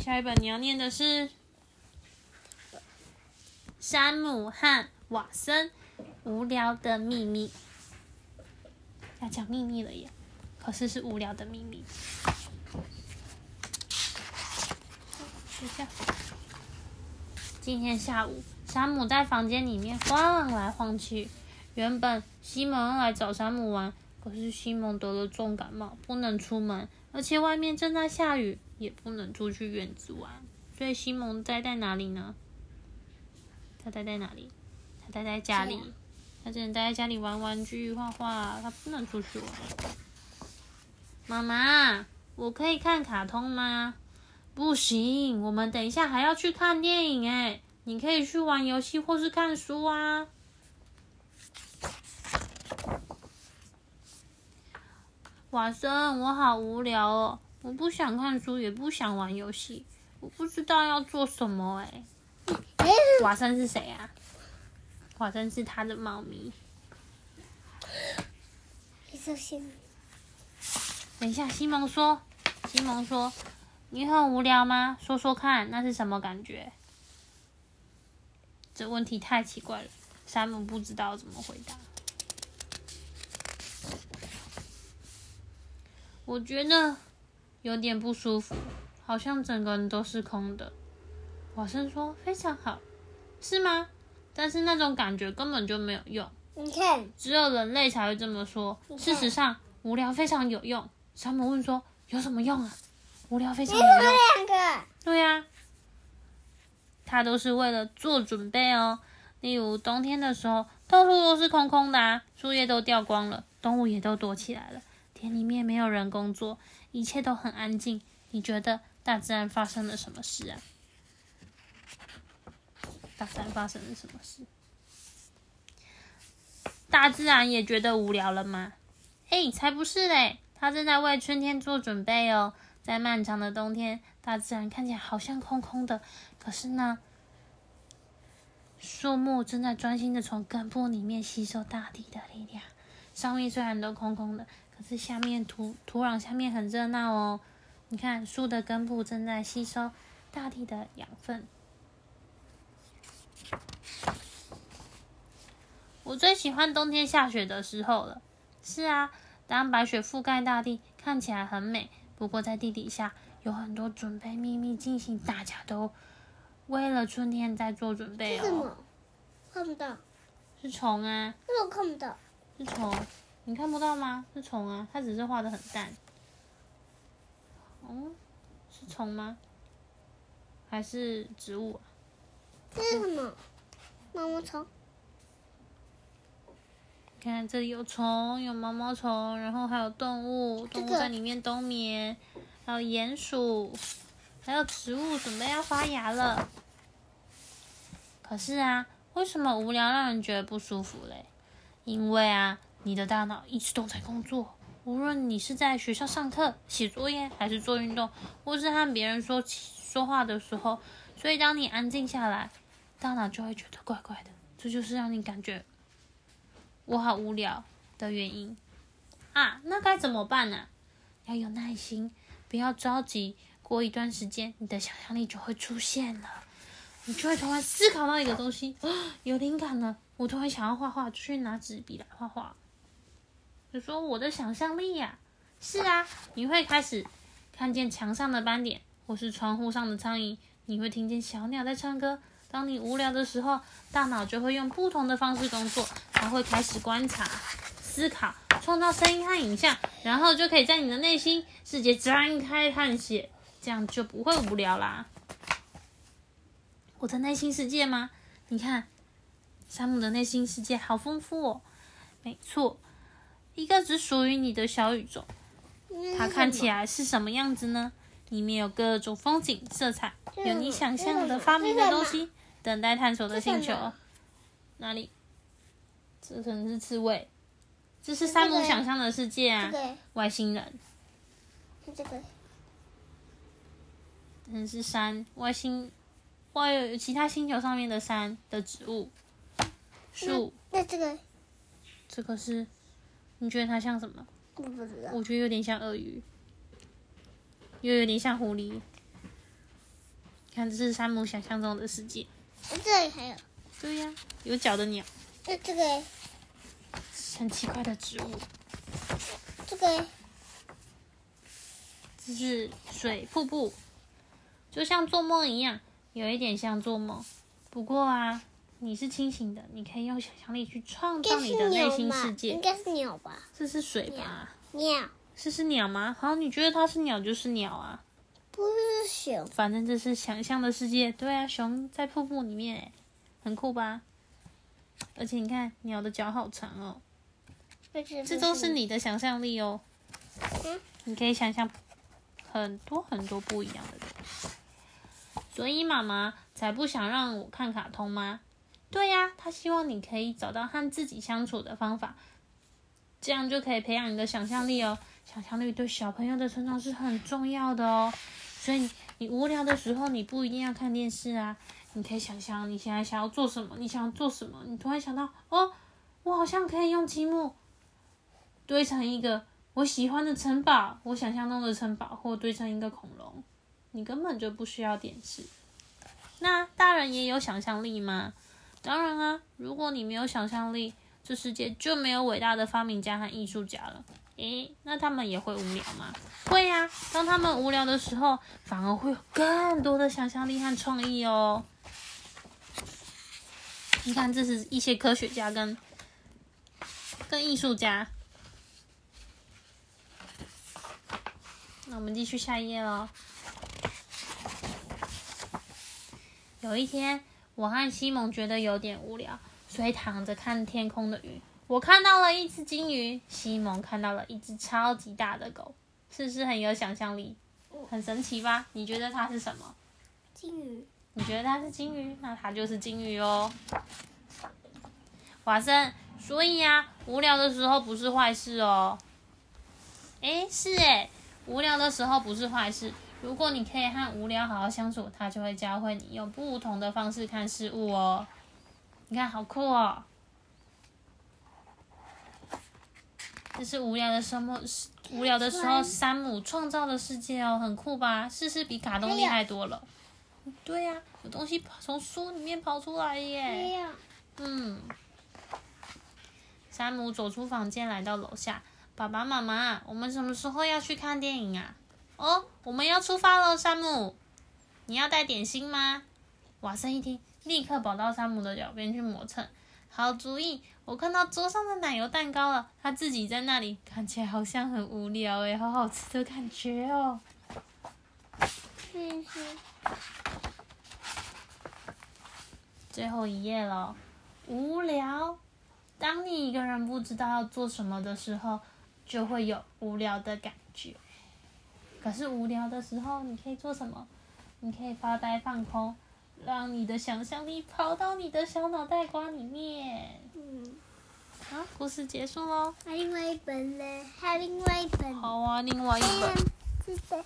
下一本你要念的是《山姆和瓦森无聊的秘密》。要讲秘密了耶，可是是无聊的秘密。等一下，今天下午，山姆在房间里面晃来晃去。原本西蒙要来找山姆玩，可是西蒙得了重感冒，不能出门，而且外面正在下雨，也不能出去院子玩。所以西蒙待在哪里呢？他待在哪里？他待在家里。他只能待在家里玩玩具、画画，他不能出去玩。妈妈，我可以看卡通吗？不行，我们等一下还要去看电影哎。你可以去玩游戏或是看书啊。瓦森，我好无聊哦，我不想看书，也不想玩游戏，我不知道要做什么哎。瓦森是谁啊？瓦森是他的猫咪。等一下，西蒙说：“西蒙说，你很无聊吗？说说看，那是什么感觉？”这问题太奇怪了，山姆不知道怎么回答。我觉得有点不舒服，好像整个人都是空的。瓦森说：“非常好，是吗？但是那种感觉根本就没有用。你看，只有人类才会这么说。事实上，无聊非常有用。”山姆问说：“有什么用啊？”无聊非常有用。两个。对呀，他都是为了做准备哦。例如冬天的时候，到处都是空空的啊，树叶都掉光了，动物也都躲起来了，田里面没有人工作，一切都很安静。你觉得大自然发生了什么事啊？大自然发生了什么事？大自然也觉得无聊了吗？哎，才不是嘞！它正在为春天做准备哦。在漫长的冬天，大自然看起来好像空空的，可是呢，树木正在专心的从根部里面吸收大地的力量。上面虽然都空空的，可是下面土土壤下面很热闹哦。你看，树的根部正在吸收大地的养分。我最喜欢冬天下雪的时候了。是啊，当白雪覆盖大地，看起来很美。不过在地底下有很多准备秘密进行，大家都为了春天在做准备哦。看不到。是虫啊。那我看不到？是虫，你看不到吗？是虫啊，它只是画的很淡。哦，是虫吗？还是植物？这是什么？毛毛虫。看这里有虫，有毛毛虫，然后还有动物，动物在里面冬眠，还有鼹鼠，还有植物准备要发芽了。可是啊，为什么无聊让人觉得不舒服嘞？因为啊，你的大脑一直都在工作，无论你是在学校上课、写作业，还是做运动，或是和别人说说话的时候，所以当你安静下来，大脑就会觉得怪怪的。这就是让你感觉。我好无聊的原因啊，那该怎么办呢？要有耐心，不要着急。过一段时间，你的想象力就会出现了，你就会突然思考到一个东西，有灵感了。我突然想要画画，就去拿纸笔来画画。就说我的想象力呀，是啊，你会开始看见墙上的斑点，或是窗户上的苍蝇，你会听见小鸟在唱歌。当你无聊的时候，大脑就会用不同的方式工作，它会开始观察、思考、创造声音和影像，然后就可以在你的内心世界展开探险，这样就不会无聊啦。我的内心世界吗？你看，山姆的内心世界好丰富哦。没错，一个只属于你的小宇宙，它看起来是什么样子呢？里面有各种风景、色彩，有你想象的发明的东西。等待探索的星球，哪里？这可能是刺猬。这是山姆想象的世界啊，外星人。这个。可能是山，外星，外有其他星球上面的山的植物、树。那这个？这个是？你觉得它像什么？我不知道。我觉得有点像鳄鱼，又有点像狐狸。看，这是山姆想象中的世界。这里还有，对呀，有脚的鸟，那这个很奇怪的植物，这个这是水瀑布，就像做梦一样，有一点像做梦。不过啊，你是清醒的，你可以用想象力去创造你的内？心世界应。该是鸟吧？这是水吧？鸟这是鸟吗？好，你觉得它是鸟就是鸟啊。不是熊，反正这是想象的世界。对啊，熊在瀑布里面，诶，很酷吧？而且你看，鸟的脚好长哦。这都是你的想象力哦。嗯你可以想象很多很多不一样的东西。所以妈妈才不想让我看卡通吗？对呀、他希望你可以找到和自己相处的方法，这样就可以培养你的想象力哦。想象力对小朋友的成长是很重要的哦。所以你无聊的时候，你不一定要看电视啊，你可以想象你现在想要做什么，你想要做什么，你突然想到，哦，我好像可以用积木堆成一个我喜欢的城堡，我想象中的城堡，或堆成一个恐龙。你根本就不需要电视。那大人也有想象力吗？当然啊，如果你没有想象力，这世界就没有伟大的发明家和艺术家了。诶，那他们也会无聊吗？会呀、当他们无聊的时候，反而会有更多的想象力和创意哦。你看，这是一些科学家跟跟艺术家。那我们继续下一页喽。有一天，我和西蒙觉得有点无聊，所以躺着看天空的云。我看到了一只金鱼，西蒙看到了一只超级大的狗，是不是很有想象力？很神奇吧？你觉得它是什么？金鱼，你觉得它是金鱼，那它就是金鱼哦。华生，所以呀、无聊的时候不是坏事哦。诶，是诶，无聊的时候不是坏事。如果你可以和无聊好好相处，它就会教会你用不同的方式看事物哦。你看，好酷哦！这是无聊的时候，无聊的时候，山姆创造的世界哦，很酷吧？是不是比卡通厉害多了？对呀、有东西跑从书里面跑出来耶。嗯，山姆走出房间，来到楼下。爸爸妈妈，我们什么时候要去看电影啊？哦，我们要出发了，山姆。你要带点心吗？瓦森一听，立刻跑到山姆的脚边去磨蹭。好主意！我看到桌上的奶油蛋糕了，他自己在那里，看起来好像很无聊诶，好好吃的感觉哦。嗯哼，最后一页了，无聊。当你一个人不知道要做什么的时候，就会有无聊的感觉。可是无聊的时候，你可以做什么？你可以发呆放空，让你的想象力跑到你的小脑袋瓜里面。嗯，好，故事结束喽。还有另外一本嘞，还有另外一本，好啊，另外一本。嗯，是的。